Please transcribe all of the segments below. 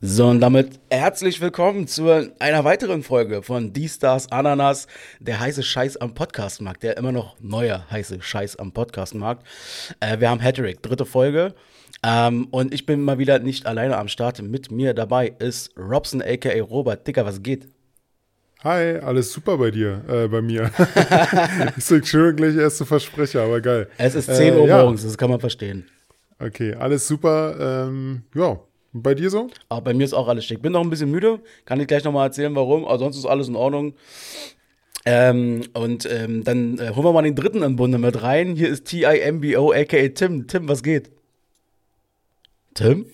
So, und damit herzlich willkommen zu einer weiteren Folge von Die Stars Ananas, der heiße Scheiß am Podcastmarkt, der immer noch neue heiße Scheiß am Podcastmarkt. Äh, wir haben Hattrick, dritte Folge. Ähm, und ich bin mal wieder nicht alleine am Start. Mit mir dabei ist Robson, aka Robert. Dicker, was geht? Hi, alles super bei dir, äh, bei mir. ist schön gleich erste Versprecher, aber geil. Es ist 10 äh, Uhr ja. morgens, das kann man verstehen. Okay, alles super. Ähm, ja, bei dir so? Aber bei mir ist auch alles schick. Bin noch ein bisschen müde, kann ich gleich nochmal erzählen, warum. Aber sonst ist alles in Ordnung. Ähm, und ähm, dann äh, holen wir mal den dritten im Bunde mit rein. Hier ist T-I-M-B-O, aka Tim. Tim, was geht? Tim?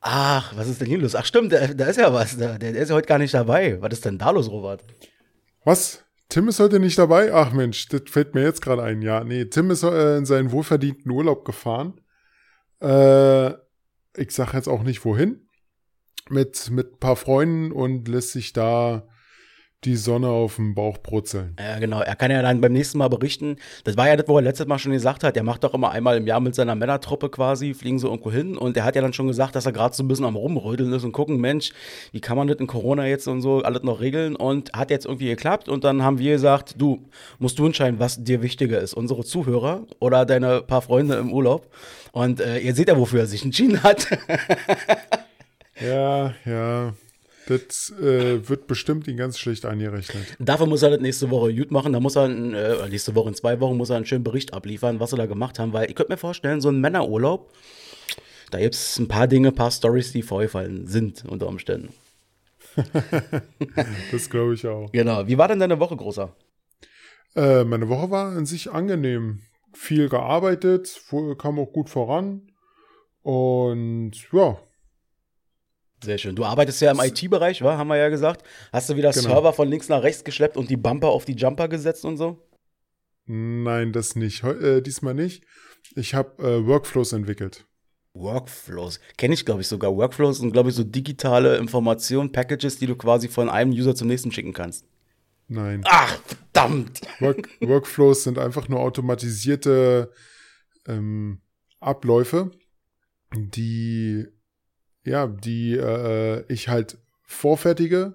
Ach, was ist denn hier los? Ach, stimmt, da, da ist ja was. Der, der ist ja heute gar nicht dabei. Was ist denn da los, Robert? Was? Tim ist heute nicht dabei? Ach Mensch, das fällt mir jetzt gerade ein. Ja, nee, Tim ist äh, in seinen wohlverdienten Urlaub gefahren. Äh, ich sage jetzt auch nicht wohin, mit, mit ein paar Freunden und lässt sich da die Sonne auf dem Bauch brutzeln. Ja, genau. Er kann ja dann beim nächsten Mal berichten. Das war ja das, wo er letztes Mal schon gesagt hat. Er macht doch immer einmal im Jahr mit seiner Männertruppe quasi, fliegen sie irgendwo hin. Und er hat ja dann schon gesagt, dass er gerade so ein bisschen am Rumrödeln ist und gucken, Mensch, wie kann man das in Corona jetzt und so alles noch regeln? Und hat jetzt irgendwie geklappt. Und dann haben wir gesagt, du, musst du entscheiden, was dir wichtiger ist. Unsere Zuhörer oder deine paar Freunde im Urlaub. Und äh, ihr seht ja, wofür er sich entschieden hat. ja, ja. Das äh, wird bestimmt ihn ganz schlecht eingerechnet. Dafür muss er das nächste Woche gut machen. Da muss er, äh, nächste Woche in zwei Wochen, muss er einen schönen Bericht abliefern, was sie da gemacht haben. Weil ich könnte mir vorstellen, so ein Männerurlaub, da gibt es ein paar Dinge, ein paar Stories, die vorgefallen sind unter Umständen. das glaube ich auch. Genau. Wie war denn deine Woche, Großer? Äh, meine Woche war an sich angenehm. Viel gearbeitet, kam auch gut voran. Und ja, sehr schön. Du arbeitest ja im IT-Bereich, wa? haben wir ja gesagt. Hast du wieder genau. Server von links nach rechts geschleppt und die Bumper auf die Jumper gesetzt und so? Nein, das nicht. Äh, diesmal nicht. Ich habe äh, Workflows entwickelt. Workflows. Kenne ich, glaube ich, sogar. Workflows sind, glaube ich, so digitale Informationen, Packages, die du quasi von einem User zum nächsten schicken kannst. Nein. Ach, verdammt! Work Workflows sind einfach nur automatisierte ähm, Abläufe, die ja, die äh, ich halt vorfertige.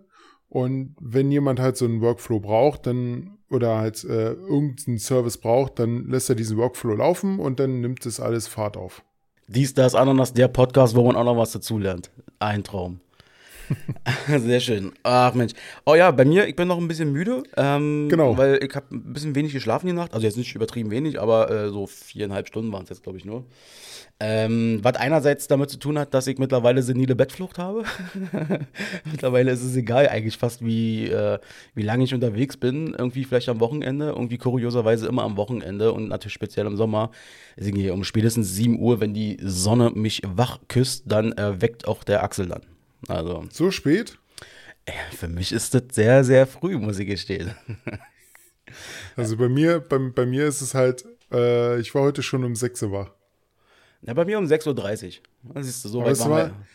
Und wenn jemand halt so einen Workflow braucht, dann oder halt äh, irgendeinen Service braucht, dann lässt er diesen Workflow laufen und dann nimmt es alles Fahrt auf. Dies, das, Ananas, der Podcast, wo man auch noch was dazulernt. Ein Traum. Sehr schön. Ach Mensch. Oh ja, bei mir, ich bin noch ein bisschen müde. Ähm, genau. Weil ich habe ein bisschen wenig geschlafen die Nacht. Also jetzt nicht übertrieben wenig, aber äh, so viereinhalb Stunden waren es jetzt, glaube ich, nur. Ähm, was einerseits damit zu tun hat, dass ich mittlerweile senile Bettflucht habe. mittlerweile ist es egal eigentlich fast, wie, äh, wie lange ich unterwegs bin. Irgendwie vielleicht am Wochenende, irgendwie kurioserweise immer am Wochenende und natürlich speziell im Sommer. Deswegen um spätestens 7 Uhr, wenn die Sonne mich wach küsst, dann äh, weckt auch der Axel dann. Also. So spät? Für mich ist das sehr, sehr früh, muss ich gestehen. Also bei mir, bei, bei mir ist es halt, äh, ich war heute schon um 6 Uhr wach. Ja, bei mir um 6.30 Uhr. Das ist so aber weit war,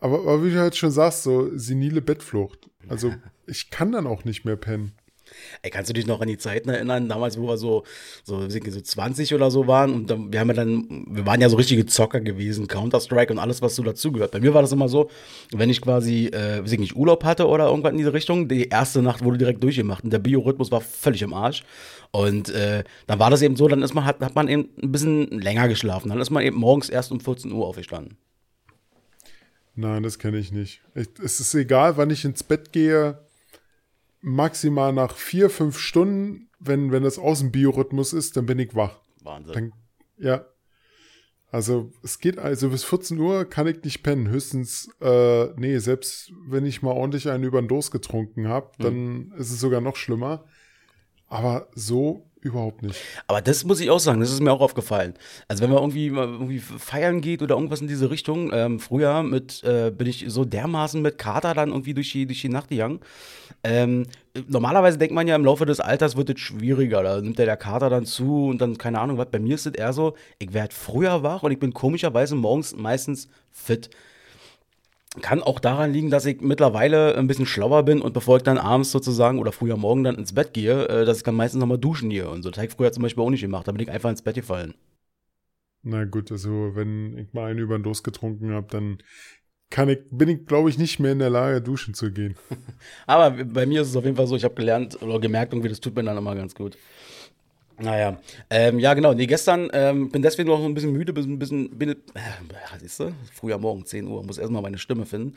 aber, aber wie du halt schon sagst, so senile Bettflucht. Also ich kann dann auch nicht mehr pennen. Ey, kannst du dich noch an die Zeiten erinnern, damals, wo wir so, so, so 20 oder so waren und dann, wir haben ja dann, wir waren ja so richtige Zocker gewesen, Counter-Strike und alles, was so dazugehört. Bei mir war das immer so, wenn ich quasi, äh, weiß ich nicht, Urlaub hatte oder irgendwas in diese Richtung, die erste Nacht wurde direkt durchgemacht und der Biorhythmus war völlig im Arsch. Und äh, dann war das eben so, dann ist man, hat, hat man eben ein bisschen länger geschlafen. Dann ist man eben morgens erst um 14 Uhr aufgestanden. Nein, das kenne ich nicht. Ich, es ist egal, wann ich ins Bett gehe maximal nach vier, fünf Stunden, wenn, wenn das aus dem Biorhythmus ist, dann bin ich wach. Wahnsinn. Dann, ja. Also es geht also bis 14 Uhr kann ich nicht pennen. Höchstens, äh, nee, selbst wenn ich mal ordentlich einen über den Dos getrunken habe, hm. dann mhm. ist es sogar noch schlimmer. Aber so Überhaupt nicht. Aber das muss ich auch sagen, das ist mir auch aufgefallen. Also wenn man irgendwie, irgendwie feiern geht oder irgendwas in diese Richtung, ähm, früher mit, äh, bin ich so dermaßen mit Kater dann irgendwie durch die, durch die Nacht gegangen. Ähm, normalerweise denkt man ja, im Laufe des Alters wird es schwieriger. Da nimmt der, der Kater dann zu und dann, keine Ahnung was. Bei mir ist es eher so, ich werde früher wach und ich bin komischerweise morgens meistens fit. Kann auch daran liegen, dass ich mittlerweile ein bisschen schlauer bin und bevor ich dann abends sozusagen oder früher morgen dann ins Bett gehe, äh, dass ich dann meistens nochmal duschen gehe und so. Das habe ich früher zum Beispiel auch nicht gemacht. Da bin ich einfach ins Bett gefallen. Na gut, also wenn ich mal einen über den Dos getrunken habe, dann kann ich, bin ich, glaube ich, nicht mehr in der Lage, duschen zu gehen. Aber bei mir ist es auf jeden Fall so, ich habe gelernt oder gemerkt, irgendwie, das tut mir dann immer ganz gut. Naja, ähm, ja genau, nee, gestern ähm, bin deswegen noch ein bisschen müde, ein bisschen, bin, äh, siehst du, früher Morgen, 10 Uhr, muss erstmal meine Stimme finden.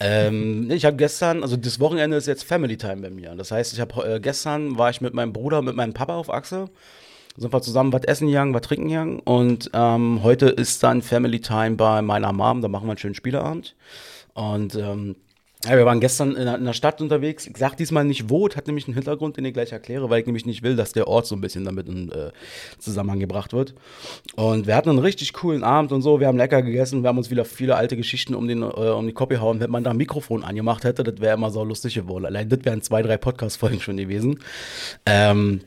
Ähm, ich habe gestern, also das Wochenende ist jetzt Family Time bei mir. Das heißt, ich habe äh, gestern war ich mit meinem Bruder, mit meinem Papa auf Achse, sind wir zusammen was essen gegangen, was trinken gegangen. Und ähm, heute ist dann Family Time bei meiner Mom, da machen wir einen schönen Spieleabend. Und ähm, ja, wir waren gestern in der, Stadt unterwegs. Ich sag diesmal nicht wo, hat nämlich einen Hintergrund, den ich gleich erkläre, weil ich nämlich nicht will, dass der Ort so ein bisschen damit in äh, Zusammenhang gebracht wird. Und wir hatten einen richtig coolen Abend und so. Wir haben lecker gegessen, wir haben uns wieder viele alte Geschichten um, den, äh, um die Kopie hauen. Wenn man da ein Mikrofon angemacht hätte, das wäre immer so lustig geworden. Allein das wären zwei, drei Podcast-Folgen schon gewesen. Ähm,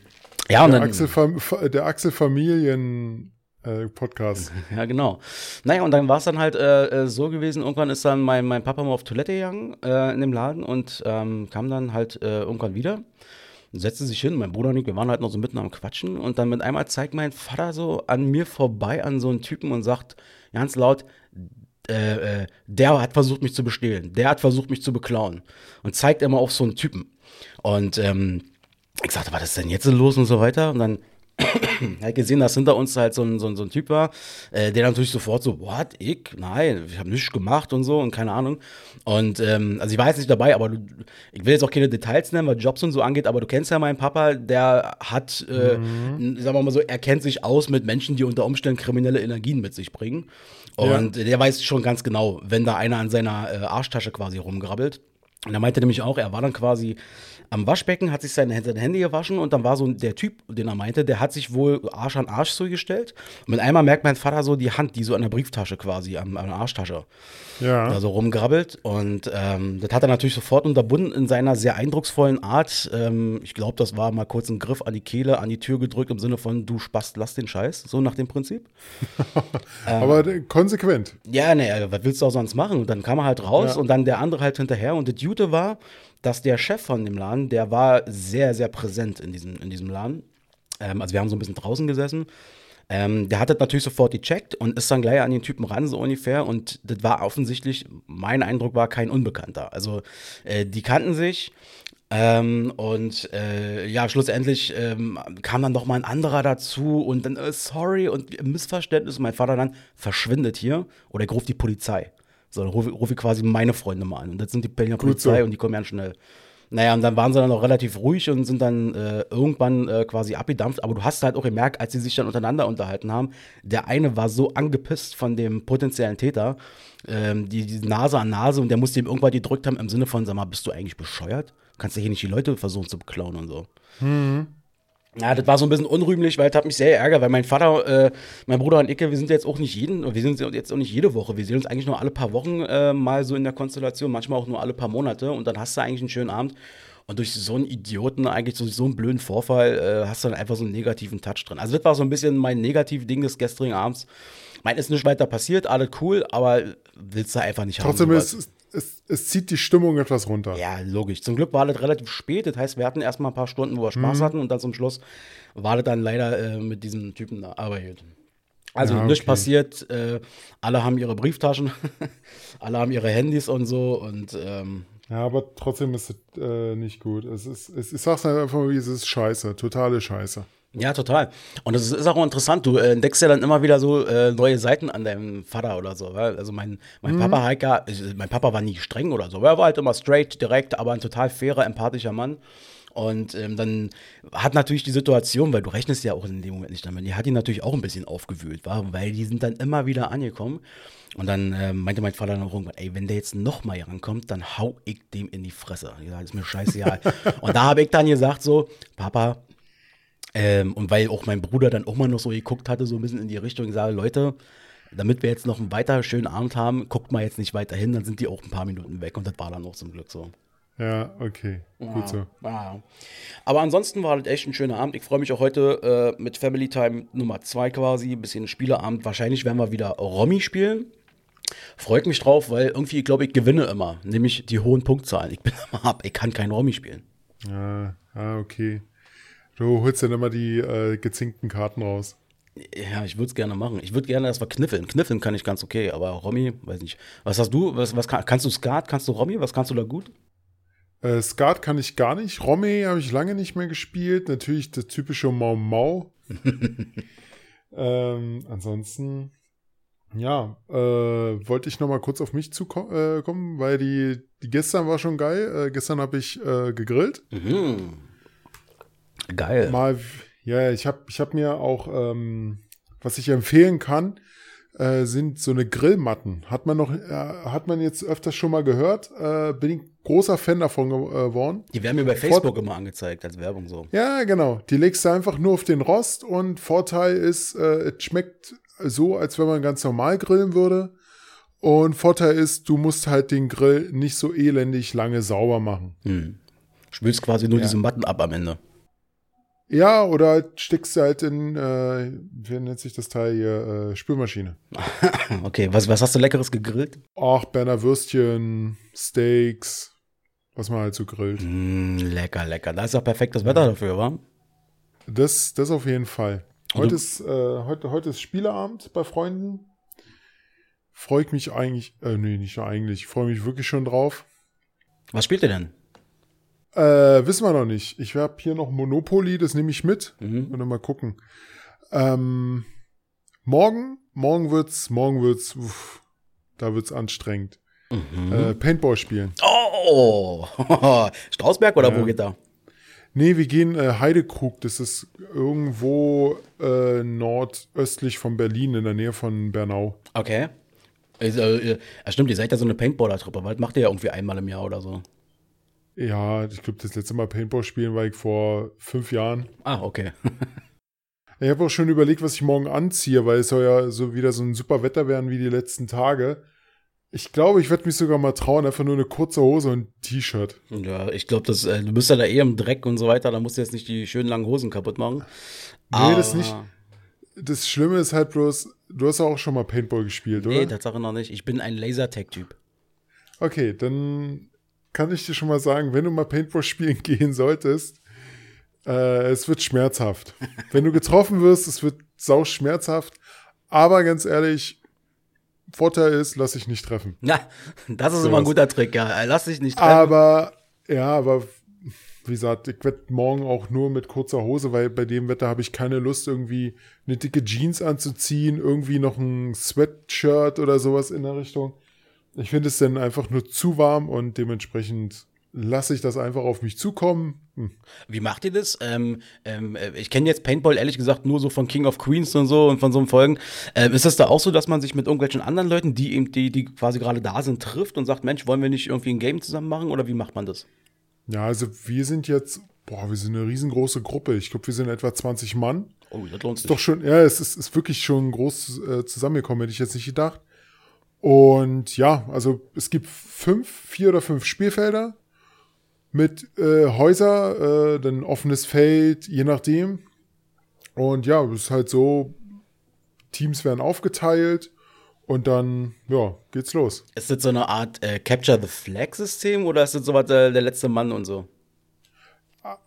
ja, und der dann, Axel, der Axel Familien äh, Podcast. Ja, genau. Naja, und dann war es dann halt äh, äh, so gewesen, irgendwann ist dann mein, mein Papa mal auf Toilette gegangen äh, in dem Laden und ähm, kam dann halt äh, irgendwann wieder setzte sich hin. Mein Bruder und ich, wir waren halt noch so mitten am Quatschen und dann mit einmal zeigt mein Vater so an mir vorbei an so einen Typen und sagt ganz laut, der hat versucht, mich zu bestehlen, der hat versucht, mich zu beklauen und zeigt immer auf so einen Typen. Und ähm, ich sagte, was ist denn jetzt los und so weiter? Und dann hat gesehen, dass hinter uns halt so ein, so ein, so ein Typ war, äh, der natürlich sofort so, what, ich? Nein, ich habe nichts gemacht und so und keine Ahnung. Und ähm, also ich war jetzt nicht dabei, aber du, ich will jetzt auch keine Details nennen, was Jobs und so angeht, aber du kennst ja meinen Papa, der hat, äh, mhm. sagen wir mal so, er kennt sich aus mit Menschen, die unter Umständen kriminelle Energien mit sich bringen. Und ja. der weiß schon ganz genau, wenn da einer an seiner äh, Arschtasche quasi rumgrabbelt. Und er meinte nämlich auch, er war dann quasi am Waschbecken, hat sich sein, sein Handy gewaschen und dann war so der Typ, den er meinte, der hat sich wohl Arsch an Arsch so gestellt. Und mit einmal merkt mein Vater so die Hand, die so an der Brieftasche quasi, an, an der Arschtasche, ja. da so rumgrabbelt. Und ähm, das hat er natürlich sofort unterbunden in seiner sehr eindrucksvollen Art. Ähm, ich glaube, das war mal kurz ein Griff an die Kehle, an die Tür gedrückt im Sinne von, du Spast, lass den Scheiß, so nach dem Prinzip. Aber ähm, konsequent. Ja, ne, was willst du auch sonst machen? Und dann kam er halt raus ja. und dann der andere halt hinterher. Und das Jute war, dass der Chef von dem Laden, der war sehr, sehr präsent in diesem, in diesem Laden. Ähm, also wir haben so ein bisschen draußen gesessen. Ähm, der hat das natürlich sofort gecheckt und ist dann gleich an den Typen ran, so ungefähr. Und das war offensichtlich, mein Eindruck war kein Unbekannter. Also äh, die kannten sich. Ähm, und äh, ja, schlussendlich ähm, kam dann noch mal ein anderer dazu und dann, äh, sorry, und Missverständnis, mein Vater dann verschwindet hier oder er ruft die Polizei. So, dann rufe, rufe ich quasi meine Freunde mal an. Und das sind die Berliner Polizei so. und die kommen ganz schnell. Naja, und dann waren sie dann auch relativ ruhig und sind dann äh, irgendwann äh, quasi abgedampft. Aber du hast halt auch gemerkt, als sie sich dann untereinander unterhalten haben, der eine war so angepisst von dem potenziellen Täter, ähm, die, die Nase an Nase, und der musste ihm irgendwann gedrückt haben im Sinne von, sag mal, bist du eigentlich bescheuert? Kannst du hier nicht die Leute versuchen zu beklauen und so. Mhm. Ja, das war so ein bisschen unrühmlich, weil es hat mich sehr ärgert, weil mein Vater, äh, mein Bruder und ich, wir sind jetzt auch nicht jeden, wir sind jetzt auch nicht jede Woche, wir sehen uns eigentlich nur alle paar Wochen äh, mal so in der Konstellation, manchmal auch nur alle paar Monate und dann hast du eigentlich einen schönen Abend. Und durch so einen Idioten, eigentlich durch so einen blöden Vorfall, äh, hast du dann einfach so einen negativen Touch drin. Also das war so ein bisschen mein negatives Ding des gestrigen Abends. Mein ist nicht weiter passiert, alles cool, aber willst du einfach nicht Trotzdem haben. Trotzdem ist es, es, zieht die Stimmung etwas runter. Ja, logisch. Zum Glück war das relativ spät. Das heißt, wir hatten erst mal ein paar Stunden, wo wir Spaß mhm. hatten und dann zum Schluss war das dann leider äh, mit diesem Typen da arbeitet. Also ja, okay. nichts passiert. Äh, alle haben ihre Brieftaschen, alle haben ihre Handys und so und ähm, ja, aber trotzdem ist es äh, nicht gut. Es ist, es, ich sag's einfach mal, wie es ist scheiße, totale Scheiße. Ja, total. Und das ist auch interessant. Du äh, entdeckst ja dann immer wieder so äh, neue Seiten an deinem Vater oder so. Weil? Also mein, mein mhm. Papa Heika, mein Papa war nie streng oder so. Er war halt immer straight, direkt, aber ein total fairer, empathischer Mann. Und ähm, dann hat natürlich die Situation, weil du rechnest ja auch in dem Moment nicht damit, die hat ihn natürlich auch ein bisschen aufgewühlt, war, weil die sind dann immer wieder angekommen. Und dann äh, meinte mein Vater dann auch irgendwann, ey, wenn der jetzt noch mal rankommt, dann hau ich dem in die Fresse. Ich sag, ist mir scheißegal. und da habe ich dann gesagt so, Papa, ähm, und weil auch mein Bruder dann auch mal noch so geguckt hatte, so ein bisschen in die Richtung, ich sage, Leute, damit wir jetzt noch einen weiter schönen Abend haben, guckt mal jetzt nicht weiter hin, dann sind die auch ein paar Minuten weg und das war dann auch zum Glück so. Ja, okay. Ja, Gut so. Ja. Aber ansonsten war das echt ein schöner Abend. Ich freue mich auch heute äh, mit Family Time Nummer 2 quasi, ein bisschen Spieleabend. Wahrscheinlich werden wir wieder Romy spielen. Freut mich drauf, weil irgendwie, glaube ich, gewinne immer. Nämlich die hohen Punktzahlen. Ich bin immer ab, ich kann kein Romy spielen. Ja, ah, okay. Du holst dann immer die äh, gezinkten Karten raus. Ja, ich würde es gerne machen. Ich würde gerne erstmal kniffeln. Kniffeln kann ich ganz okay, aber Romy, weiß nicht. Was hast du? Was, was kann, kannst du Skat? Kannst du Romy? Was kannst du da gut? Äh, Skat kann ich gar nicht. Romy habe ich lange nicht mehr gespielt. Natürlich das typische Mau Mau. ähm, ansonsten, ja, äh, wollte ich noch mal kurz auf mich zukommen, äh, weil die, die gestern war schon geil. Äh, gestern habe ich äh, gegrillt. Mhm. Geil. Mal, ja, ich habe ich hab mir auch, ähm, was ich empfehlen kann, äh, sind so eine Grillmatten. Hat man noch, äh, hat man jetzt öfters schon mal gehört. Äh, bin ich großer Fan davon geworden. Die werden mir bei Facebook Vor immer angezeigt als Werbung so. Ja, genau. Die legst du einfach nur auf den Rost und Vorteil ist, äh, es schmeckt so, als wenn man ganz normal grillen würde. Und Vorteil ist, du musst halt den Grill nicht so elendig lange sauber machen. Hm. Spülst quasi nur ja. diese Matten ab am Ende. Ja, oder halt steckst du halt in, äh, wie nennt sich das Teil hier, äh, Spülmaschine. okay, was, was hast du Leckeres gegrillt? Ach, Berner Würstchen, Steaks, was man halt so grillt. Mm, lecker, lecker. Da ist ja perfektes Wetter dafür, wa? Das, das auf jeden Fall. Heute ist, äh, heute, heute ist Spieleabend bei Freunden. Freue ich mich eigentlich, äh, nee, nicht eigentlich, freue mich wirklich schon drauf. Was spielt ihr denn? Äh, wissen wir noch nicht. Ich habe hier noch Monopoly, das nehme ich mit. Mhm. Und dann mal gucken. Ähm, morgen, morgen wird's, morgen wird's, uff, da wird's anstrengend. Mhm. Äh, Paintball spielen. Oh, Strausberg oder ja. wo geht da? Nee, wir gehen äh, Heidekrug. Das ist irgendwo äh, nordöstlich von Berlin, in der Nähe von Bernau. Okay. Also, äh, stimmt, ihr seid ja so eine Paintballer-Truppe. Was macht ihr ja irgendwie einmal im Jahr oder so? Ja, ich glaube, das letzte Mal Paintball spielen war ich vor fünf Jahren. Ah, okay. ich habe auch schon überlegt, was ich morgen anziehe, weil es soll ja so wieder so ein super Wetter werden wie die letzten Tage. Ich glaube, ich werde mich sogar mal trauen, einfach nur eine kurze Hose und ein T-Shirt. Ja, ich glaube, äh, du bist ja da eh im Dreck und so weiter, da musst du jetzt nicht die schönen langen Hosen kaputt machen. Nee, Aber das nicht. Das Schlimme ist halt bloß, du hast auch schon mal Paintball gespielt, oder? Nee, Tatsache noch nicht. Ich bin ein Lasertag-Typ. Okay, dann kann ich dir schon mal sagen, wenn du mal Paintball spielen gehen solltest, äh, es wird schmerzhaft. wenn du getroffen wirst, es wird sau schmerzhaft. Aber ganz ehrlich, Vorteil ist, lass dich nicht treffen. Ja, das ist so immer ein guter Trick, ja. Lass dich nicht treffen. Aber, ja, aber wie gesagt, ich werde morgen auch nur mit kurzer Hose, weil bei dem Wetter habe ich keine Lust, irgendwie eine dicke Jeans anzuziehen, irgendwie noch ein Sweatshirt oder sowas in der Richtung. Ich finde es dann einfach nur zu warm und dementsprechend lasse ich das einfach auf mich zukommen. Hm. Wie macht ihr das? Ähm, ähm, äh, ich kenne jetzt Paintball ehrlich gesagt nur so von King of Queens und so und von so einem Folgen. Ähm, ist das da auch so, dass man sich mit irgendwelchen anderen Leuten, die eben, die, die quasi gerade da sind, trifft und sagt, Mensch, wollen wir nicht irgendwie ein Game zusammen machen oder wie macht man das? Ja, also wir sind jetzt, boah, wir sind eine riesengroße Gruppe. Ich glaube, wir sind etwa 20 Mann. Oh, das lohnt sich. Doch schon, ja, es ist, ist wirklich schon groß äh, zusammengekommen, hätte ich jetzt nicht gedacht. Und ja, also es gibt fünf, vier oder fünf Spielfelder mit äh, Häuser, äh, dann offenes Feld, je nachdem. Und ja, es ist halt so, Teams werden aufgeteilt und dann, ja, geht's los. Ist das so eine Art äh, Capture the Flag-System oder ist das so was äh, der letzte Mann und so?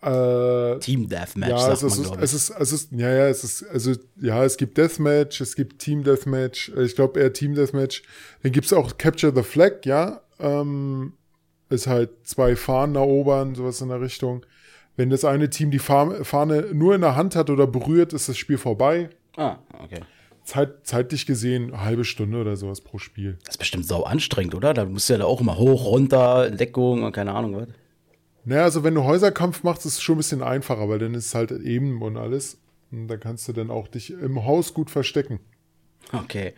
Äh, Team Deathmatch, ja, es man, ist, es ist, es ist, ja, ja, es ist, also, ja, es gibt Deathmatch, es gibt Team Deathmatch, äh, ich glaube eher Team Deathmatch. Dann gibt's auch Capture the Flag, ja, ähm, ist halt zwei Fahnen erobern, sowas in der Richtung. Wenn das eine Team die Fahne nur in der Hand hat oder berührt, ist das Spiel vorbei. Ah, okay. Zeit, zeitlich gesehen eine halbe Stunde oder sowas pro Spiel. Das ist bestimmt sau anstrengend, oder? Da musst du ja da auch immer hoch, runter, Deckung und keine Ahnung was. Naja, also wenn du Häuserkampf machst, ist es schon ein bisschen einfacher, weil dann ist es halt eben und alles. Und da kannst du dann auch dich im Haus gut verstecken. Okay.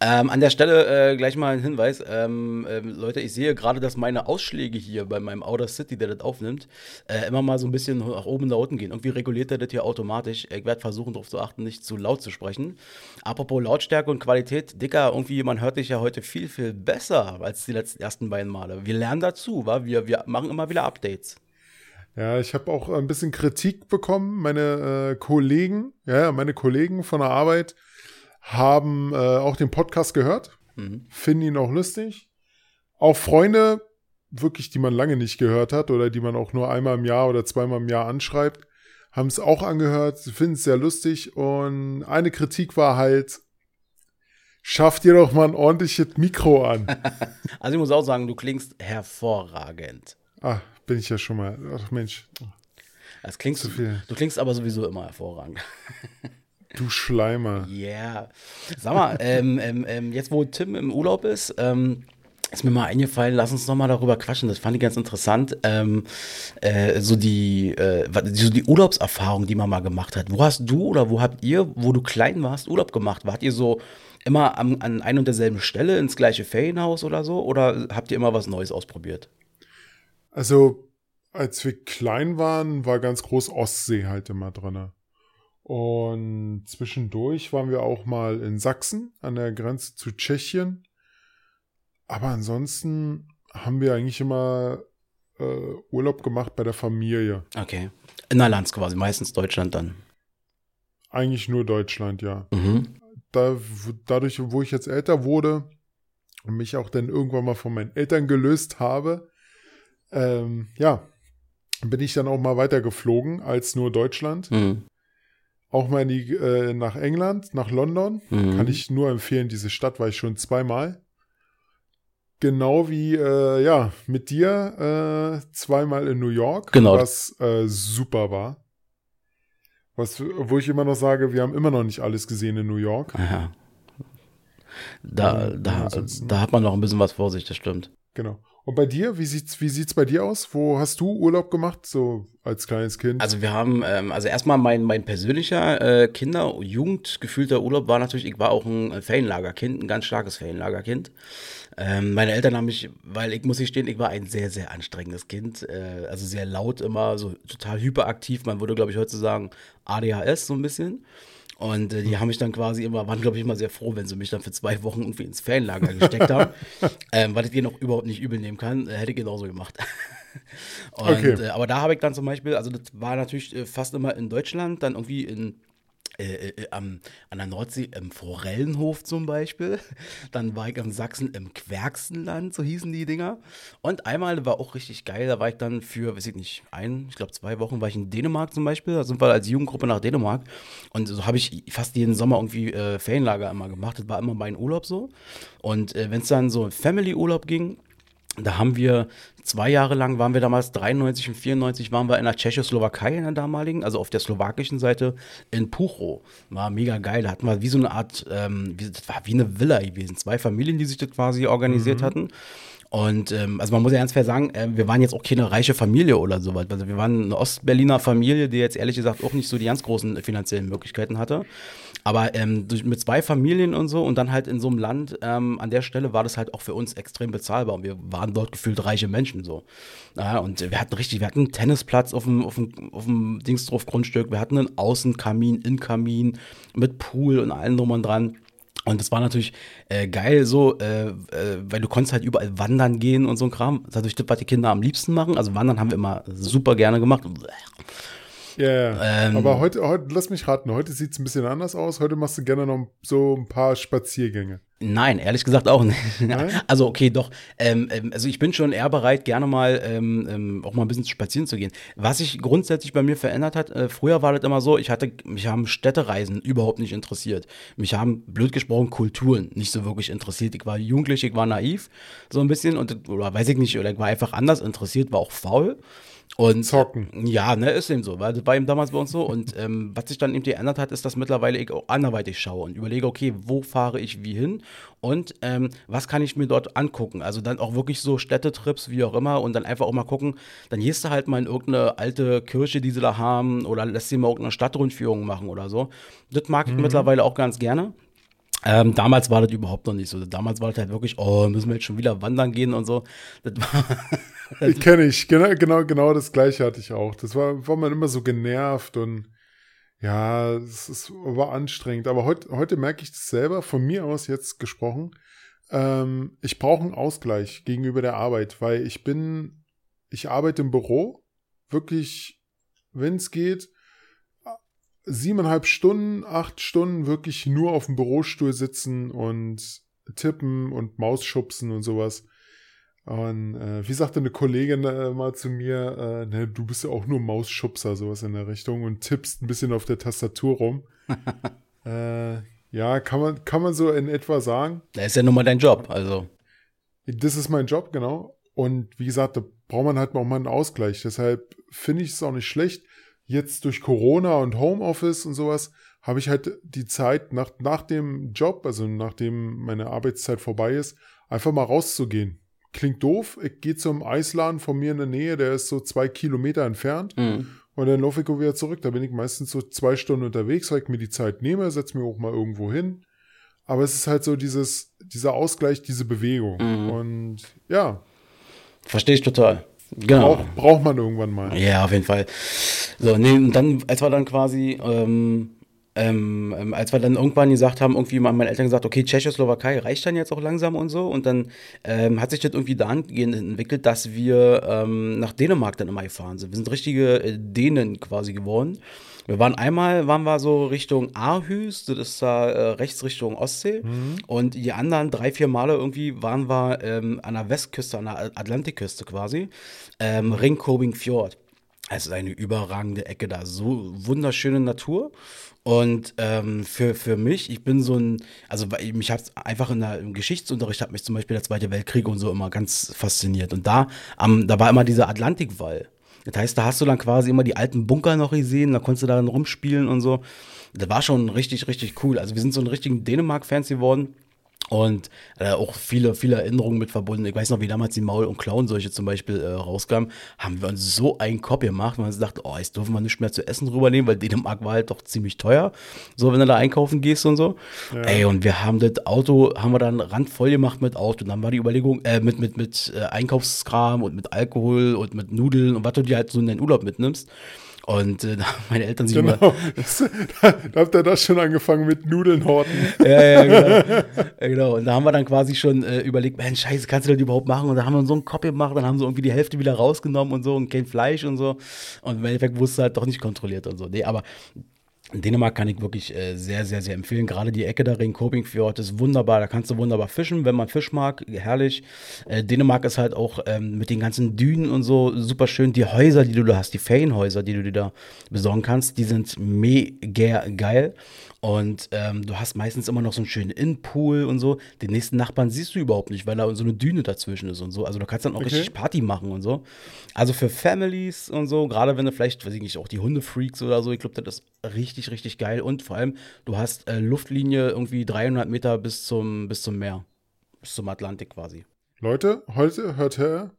Ähm, an der Stelle äh, gleich mal ein Hinweis. Ähm, äh, Leute, ich sehe gerade, dass meine Ausschläge hier bei meinem Outer City, der das aufnimmt, äh, immer mal so ein bisschen nach oben und nach unten gehen. Irgendwie reguliert er das hier automatisch. Ich werde versuchen, darauf zu achten, nicht zu laut zu sprechen. Apropos Lautstärke und Qualität, Dicker, irgendwie, man hört dich ja heute viel, viel besser als die letzten ersten beiden Male. Wir lernen dazu, wa? Wir, wir machen immer wieder Updates. Ja, ich habe auch ein bisschen Kritik bekommen. Meine äh, Kollegen, ja, meine Kollegen von der Arbeit, haben äh, auch den Podcast gehört, mhm. finden ihn auch lustig. Auch Freunde, wirklich, die man lange nicht gehört hat oder die man auch nur einmal im Jahr oder zweimal im Jahr anschreibt, haben es auch angehört, finden es sehr lustig und eine Kritik war halt, schafft ihr doch mal ein ordentliches Mikro an. also ich muss auch sagen, du klingst hervorragend. Ah, bin ich ja schon mal. Ach Mensch. Das klingst, Zu viel. Du klingst aber sowieso immer hervorragend. Du Schleimer. Ja. Yeah. Sag mal, ähm, ähm, ähm, jetzt wo Tim im Urlaub ist, ähm, ist mir mal eingefallen, lass uns noch mal darüber quatschen. Das fand ich ganz interessant. Ähm, äh, so die, äh, so die Urlaubserfahrung, die man mal gemacht hat. Wo hast du oder wo habt ihr, wo du klein warst, Urlaub gemacht? Wart ihr so immer am, an ein und derselben Stelle ins gleiche Ferienhaus oder so? Oder habt ihr immer was Neues ausprobiert? Also, als wir klein waren, war ganz groß Ostsee halt immer drin. Und zwischendurch waren wir auch mal in Sachsen an der Grenze zu Tschechien. Aber ansonsten haben wir eigentlich immer äh, Urlaub gemacht bei der Familie. Okay. Innerlands quasi, meistens Deutschland dann. Eigentlich nur Deutschland, ja. Mhm. Da, dadurch, wo ich jetzt älter wurde und mich auch dann irgendwann mal von meinen Eltern gelöst habe, ähm, ja, bin ich dann auch mal weiter geflogen als nur Deutschland. Mhm. Auch mal die, äh, nach England, nach London. Mhm. Kann ich nur empfehlen, diese Stadt war ich schon zweimal. Genau wie, äh, ja, mit dir äh, zweimal in New York, genau. was äh, super war. Was, wo ich immer noch sage, wir haben immer noch nicht alles gesehen in New York. Ja. Da, da, da hat man noch ein bisschen was vor sich, das stimmt. Genau. Und bei dir, wie sieht's, wie sieht's bei dir aus? Wo hast du Urlaub gemacht, so als kleines Kind? Also wir haben, ähm, also erstmal mein, mein persönlicher äh, Kinder-, Jugend gefühlter Urlaub war natürlich, ich war auch ein Ferienlagerkind, ein ganz starkes Ferienlagerkind. Ähm, meine Eltern haben mich, weil ich muss nicht stehen, ich war ein sehr, sehr anstrengendes Kind, äh, also sehr laut immer, so total hyperaktiv. Man würde, glaube ich, heute sagen ADHS so ein bisschen. Und äh, die haben mich dann quasi immer, waren glaube ich immer sehr froh, wenn sie mich dann für zwei Wochen irgendwie ins Fanlager gesteckt haben. ähm, weil ich denen auch überhaupt nicht übel nehmen kann, äh, hätte ich genauso gemacht. Und, okay. äh, aber da habe ich dann zum Beispiel, also das war natürlich äh, fast immer in Deutschland, dann irgendwie in äh, äh, am, an der Nordsee im Forellenhof zum Beispiel. Dann war ich in Sachsen im Querksenland, so hießen die Dinger. Und einmal war auch richtig geil, da war ich dann für, weiß ich nicht, ein, ich glaube zwei Wochen war ich in Dänemark zum Beispiel. Da sind wir als Jugendgruppe nach Dänemark. Und so habe ich fast jeden Sommer irgendwie äh, Ferienlager immer gemacht. Das war immer mein Urlaub so. Und äh, wenn es dann so Family-Urlaub ging, da haben wir zwei Jahre lang, waren wir damals 93 und 94, waren wir in der Tschechoslowakei in der damaligen, also auf der slowakischen Seite in Pucho. War mega geil. Da hatten wir wie so eine Art, ähm, wie, das war wie eine Villa gewesen. Zwei Familien, die sich das quasi organisiert mhm. hatten. Und ähm, also man muss ja ganz fair sagen, äh, wir waren jetzt auch keine reiche Familie oder sowas. Also wir waren eine Ostberliner Familie, die jetzt ehrlich gesagt auch nicht so die ganz großen finanziellen Möglichkeiten hatte. Aber ähm, durch, mit zwei Familien und so und dann halt in so einem Land, ähm, an der Stelle war das halt auch für uns extrem bezahlbar. Und wir waren dort gefühlt reiche Menschen so. Ja, und wir hatten richtig, wir hatten einen Tennisplatz auf dem, auf dem, auf dem Dingsdorf Grundstück, wir hatten einen Außenkamin, Innenkamin mit Pool und allem drum und dran. Und das war natürlich äh, geil so, äh, äh, weil du konntest halt überall wandern gehen und so ein Kram. Dadurch das, was die Kinder am liebsten machen. Also wandern haben wir immer super gerne gemacht. Ja, yeah. ähm, aber heute, heute, lass mich raten, heute sieht es ein bisschen anders aus. Heute machst du gerne noch so ein paar Spaziergänge. Nein, ehrlich gesagt auch nicht. Nein? Also okay, doch. Ähm, ähm, also ich bin schon eher bereit, gerne mal ähm, ähm, auch mal ein bisschen spazieren zu gehen. Was sich grundsätzlich bei mir verändert hat, äh, früher war das immer so, ich hatte, mich haben Städtereisen überhaupt nicht interessiert. Mich haben, blöd gesprochen, Kulturen nicht so wirklich interessiert. Ich war jugendlich, ich war naiv, so ein bisschen, und oder weiß ich nicht, oder ich war einfach anders interessiert, war auch faul. Und Zocken. Ja, ne, ist eben so, weil das war eben damals bei uns so. Und ähm, was sich dann eben geändert hat, ist, dass mittlerweile ich auch anderweitig schaue und überlege, okay, wo fahre ich wie hin und ähm, was kann ich mir dort angucken? Also dann auch wirklich so Städtetrips, wie auch immer, und dann einfach auch mal gucken, dann gehst du halt mal in irgendeine alte Kirche, die sie da haben, oder lässt sie mal irgendeine Stadtrundführung machen oder so. Das mag ich mhm. mittlerweile auch ganz gerne. Ähm, damals war das überhaupt noch nicht so. Damals war das halt wirklich, oh, müssen wir jetzt schon wieder wandern gehen und so. Das war ich kenne ich, genau, genau, genau das gleiche hatte ich auch. Das war, war man immer so genervt und ja, es, es war anstrengend. Aber heut, heute merke ich das selber, von mir aus jetzt gesprochen. Ähm, ich brauche einen Ausgleich gegenüber der Arbeit, weil ich bin, ich arbeite im Büro, wirklich, wenn es geht, siebeneinhalb Stunden, acht Stunden wirklich nur auf dem Bürostuhl sitzen und tippen und Maus schubsen und sowas. Und äh, wie sagte eine Kollegin äh, mal zu mir, äh, ne, du bist ja auch nur Mausschubser, sowas in der Richtung und tippst ein bisschen auf der Tastatur rum. äh, ja, kann man, kann man so in etwa sagen. Das ist ja nun mal dein Job, also. Das ist mein Job, genau. Und wie gesagt, da braucht man halt auch mal einen Ausgleich. Deshalb finde ich es auch nicht schlecht. Jetzt durch Corona und Homeoffice und sowas habe ich halt die Zeit nach, nach dem Job, also nachdem meine Arbeitszeit vorbei ist, einfach mal rauszugehen. Klingt doof, ich gehe zum Eisladen von mir in der Nähe, der ist so zwei Kilometer entfernt. Mhm. Und dann laufe ich auch wieder zurück. Da bin ich meistens so zwei Stunden unterwegs, weil ich mir die Zeit nehme, setze mir auch mal irgendwo hin. Aber es ist halt so dieses, dieser Ausgleich, diese Bewegung. Mhm. Und ja, Verstehe ich total. Genau. braucht, braucht man irgendwann mal. Ja, auf jeden Fall. So, nee, und dann, als wir dann quasi, ähm, ähm, ähm, als wir dann irgendwann gesagt haben, irgendwie haben meine Eltern gesagt, okay, Tschechoslowakei reicht dann jetzt auch langsam und so. Und dann ähm, hat sich das irgendwie dahingehend entwickelt, dass wir ähm, nach Dänemark dann immer gefahren sind. Wir sind richtige äh, Dänen quasi geworden. Wir waren einmal, waren wir so Richtung Aarhus, das ist da äh, rechts Richtung Ostsee. Und die anderen drei, vier Male irgendwie waren wir ähm, an der Westküste, an der Atlantikküste quasi, ähm, Ringkobing Fjord. Es ist eine überragende Ecke da, so wunderschöne Natur. Und ähm, für, für mich, ich bin so ein, also mich hat einfach in der, im Geschichtsunterricht hat mich zum Beispiel der Zweite Weltkrieg und so immer ganz fasziniert. Und da, am, da war immer dieser Atlantikwall. Das heißt, da hast du dann quasi immer die alten Bunker noch gesehen, da konntest du da dann rumspielen und so. Das war schon richtig, richtig cool. Also wir sind so ein richtigen Dänemark-Fans geworden. Und äh, auch viele, viele Erinnerungen mit verbunden. Ich weiß noch, wie damals die Maul- und Clown-Seuche zum Beispiel äh, rauskam, haben wir uns so einen Kopf gemacht, weil wir dachten, oh, jetzt dürfen wir nicht mehr zu essen rübernehmen, weil Dänemark war halt doch ziemlich teuer. So, wenn du da einkaufen gehst und so. Ey, und wir haben das Auto, haben wir dann randvoll gemacht mit Auto. Und dann war die Überlegung, äh, mit, mit, mit äh, Einkaufskram und mit Alkohol und mit Nudeln und was du dir halt so in den Urlaub mitnimmst. Und äh, meine Eltern sich immer, Genau. Das, da, da habt ihr das schon angefangen mit Nudeln horten. ja, ja, genau. ja, genau. Und da haben wir dann quasi schon äh, überlegt, Mensch, scheiße, kannst du das überhaupt machen? Und da haben wir so einen Kopf gemacht, dann haben sie irgendwie die Hälfte wieder rausgenommen und so und kein Fleisch und so. Und im Endeffekt wusste halt doch nicht kontrolliert und so. Nee, aber Dänemark kann ich wirklich äh, sehr, sehr, sehr empfehlen. Gerade die Ecke da, Ringkoping-Fjord, ist wunderbar. Da kannst du wunderbar fischen, wenn man Fisch mag. Herrlich. Äh, Dänemark ist halt auch ähm, mit den ganzen Dünen und so super schön. Die Häuser, die du da hast, die Ferienhäuser, die du dir da besorgen kannst, die sind mega geil. Und ähm, du hast meistens immer noch so einen schönen Innenpool und so. Den nächsten Nachbarn siehst du überhaupt nicht, weil da so eine Düne dazwischen ist und so. Also du kannst dann auch Okay. richtig Party machen und so. Also für Families und so, gerade wenn du vielleicht, weiß ich nicht, auch die Hundefreaks oder so, ich glaube, das ist richtig, richtig geil. Und vor allem, du hast äh, Luftlinie irgendwie 300 Meter bis zum, bis zum Meer. Bis zum Atlantik quasi. Leute, heute hört her,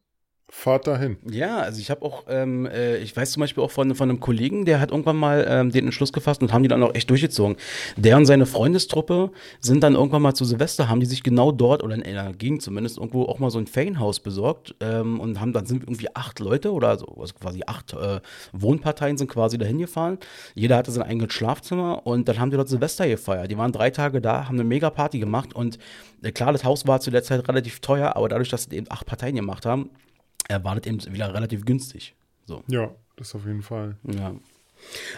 fahrt dahin. Ja, also ich habe auch, ähm, äh, ich weiß zum Beispiel auch von, von einem Kollegen, der hat irgendwann mal ähm, den Entschluss gefasst und haben die dann auch echt durchgezogen. Der und seine Freundestruppe sind dann irgendwann mal zu Silvester, haben die sich genau dort oder in einer Gegend zumindest irgendwo auch mal so ein Ferienhaus besorgt ähm, und haben dann sind irgendwie acht Leute oder so, also quasi acht äh, Wohnparteien sind quasi dahin gefahren. Jeder hatte sein eigenes Schlafzimmer und dann haben die dort Silvester gefeiert. Die waren drei Tage da, haben eine mega Party gemacht und äh, klar, das Haus war zu der Zeit relativ teuer, aber dadurch, dass sie eben acht Parteien gemacht haben, er war das eben wieder relativ günstig. So, Ja, das auf jeden Fall. ja.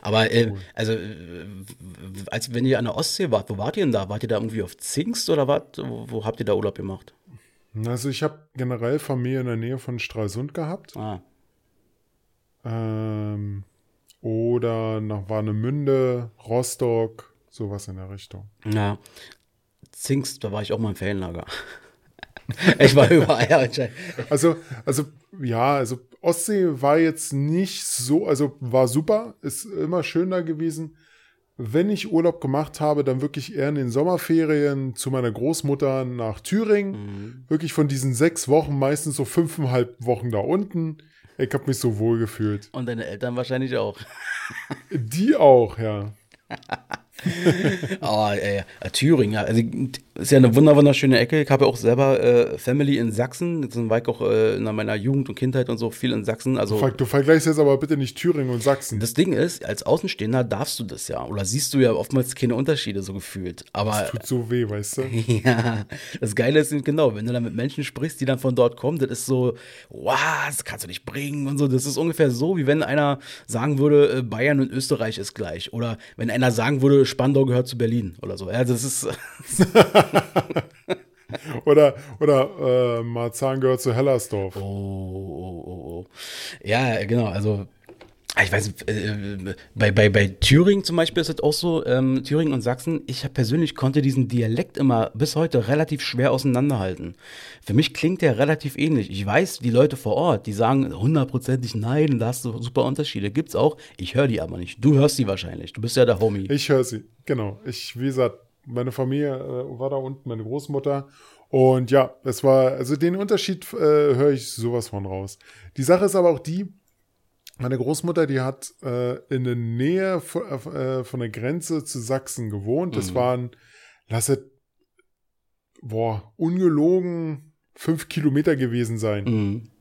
Aber, äh, also, äh, als wenn ihr an der Ostsee wart, wo wart ihr denn da? Wart ihr da irgendwie auf Zingst oder was? Wo, wo habt ihr da Urlaub gemacht? Also ich habe generell Familie in der Nähe von Stralsund gehabt. Ah, Ähm, oder nach Warnemünde, Rostock, sowas in der Richtung. ja. Zingst, da war ich auch mal im Ferienlager. ich war überall. anscheinend. Also, also, ja, also Ostsee war jetzt nicht so, also war super, ist immer schön da gewesen. Wenn ich Urlaub gemacht habe, dann wirklich eher in den Sommerferien zu meiner Großmutter nach Thüringen. Mhm. Wirklich von diesen sechs Wochen, meistens so fünfeinhalb Wochen da unten. Ich habe mich so wohl gefühlt. Und deine Eltern wahrscheinlich auch. Die auch, ja. Oh, ey, Thüringen, ja. Also, ist ja eine wunder wunderschöne Ecke. Ich habe ja auch selber äh, Family in Sachsen. Das war ich auch äh, in meiner Jugend und Kindheit und so viel in Sachsen. Also, Ver- Du vergleichst jetzt aber bitte nicht Thüringen und Sachsen. das Ding ist, als Außenstehender darfst du das ja. Oder siehst du ja oftmals keine Unterschiede so gefühlt. Aber Das tut so weh, weißt du? ja, das Geile ist genau, wenn du dann mit Menschen sprichst, die dann von dort kommen, das ist so, wow, das kannst du nicht bringen und so. Das ist ungefähr so, wie wenn einer sagen würde, äh, Bayern und Österreich ist gleich. Oder wenn einer sagen würde, Spandau gehört zu Berlin oder so. Ja, das ist. oder oder äh, Marzahn gehört zu Hellersdorf. Oh, oh, oh, oh. Ja, genau. Also ich weiß äh, bei, bei, bei Thüringen zum Beispiel ist es auch so, ähm, Thüringen und Sachsen, ich hab persönlich konnte diesen Dialekt immer bis heute relativ schwer auseinanderhalten. Für mich klingt der relativ ähnlich. Ich weiß, die Leute vor Ort, die sagen hundertprozentig nein, da hast du super Unterschiede. Gibt's auch, ich höre die aber nicht. Du hörst sie wahrscheinlich, du bist ja der Homie. Ich höre sie, genau. Ich, wie gesagt, meine Familie äh, war da unten, meine Großmutter. Und ja, es war, also den Unterschied äh, höre ich sowas von raus. Die Sache ist aber auch die, meine Großmutter, die hat äh, in der Nähe von, äh, von der Grenze zu Sachsen gewohnt. Das Mhm. waren, lass es, boah, ungelogen fünf Kilometer gewesen sein. Mhm.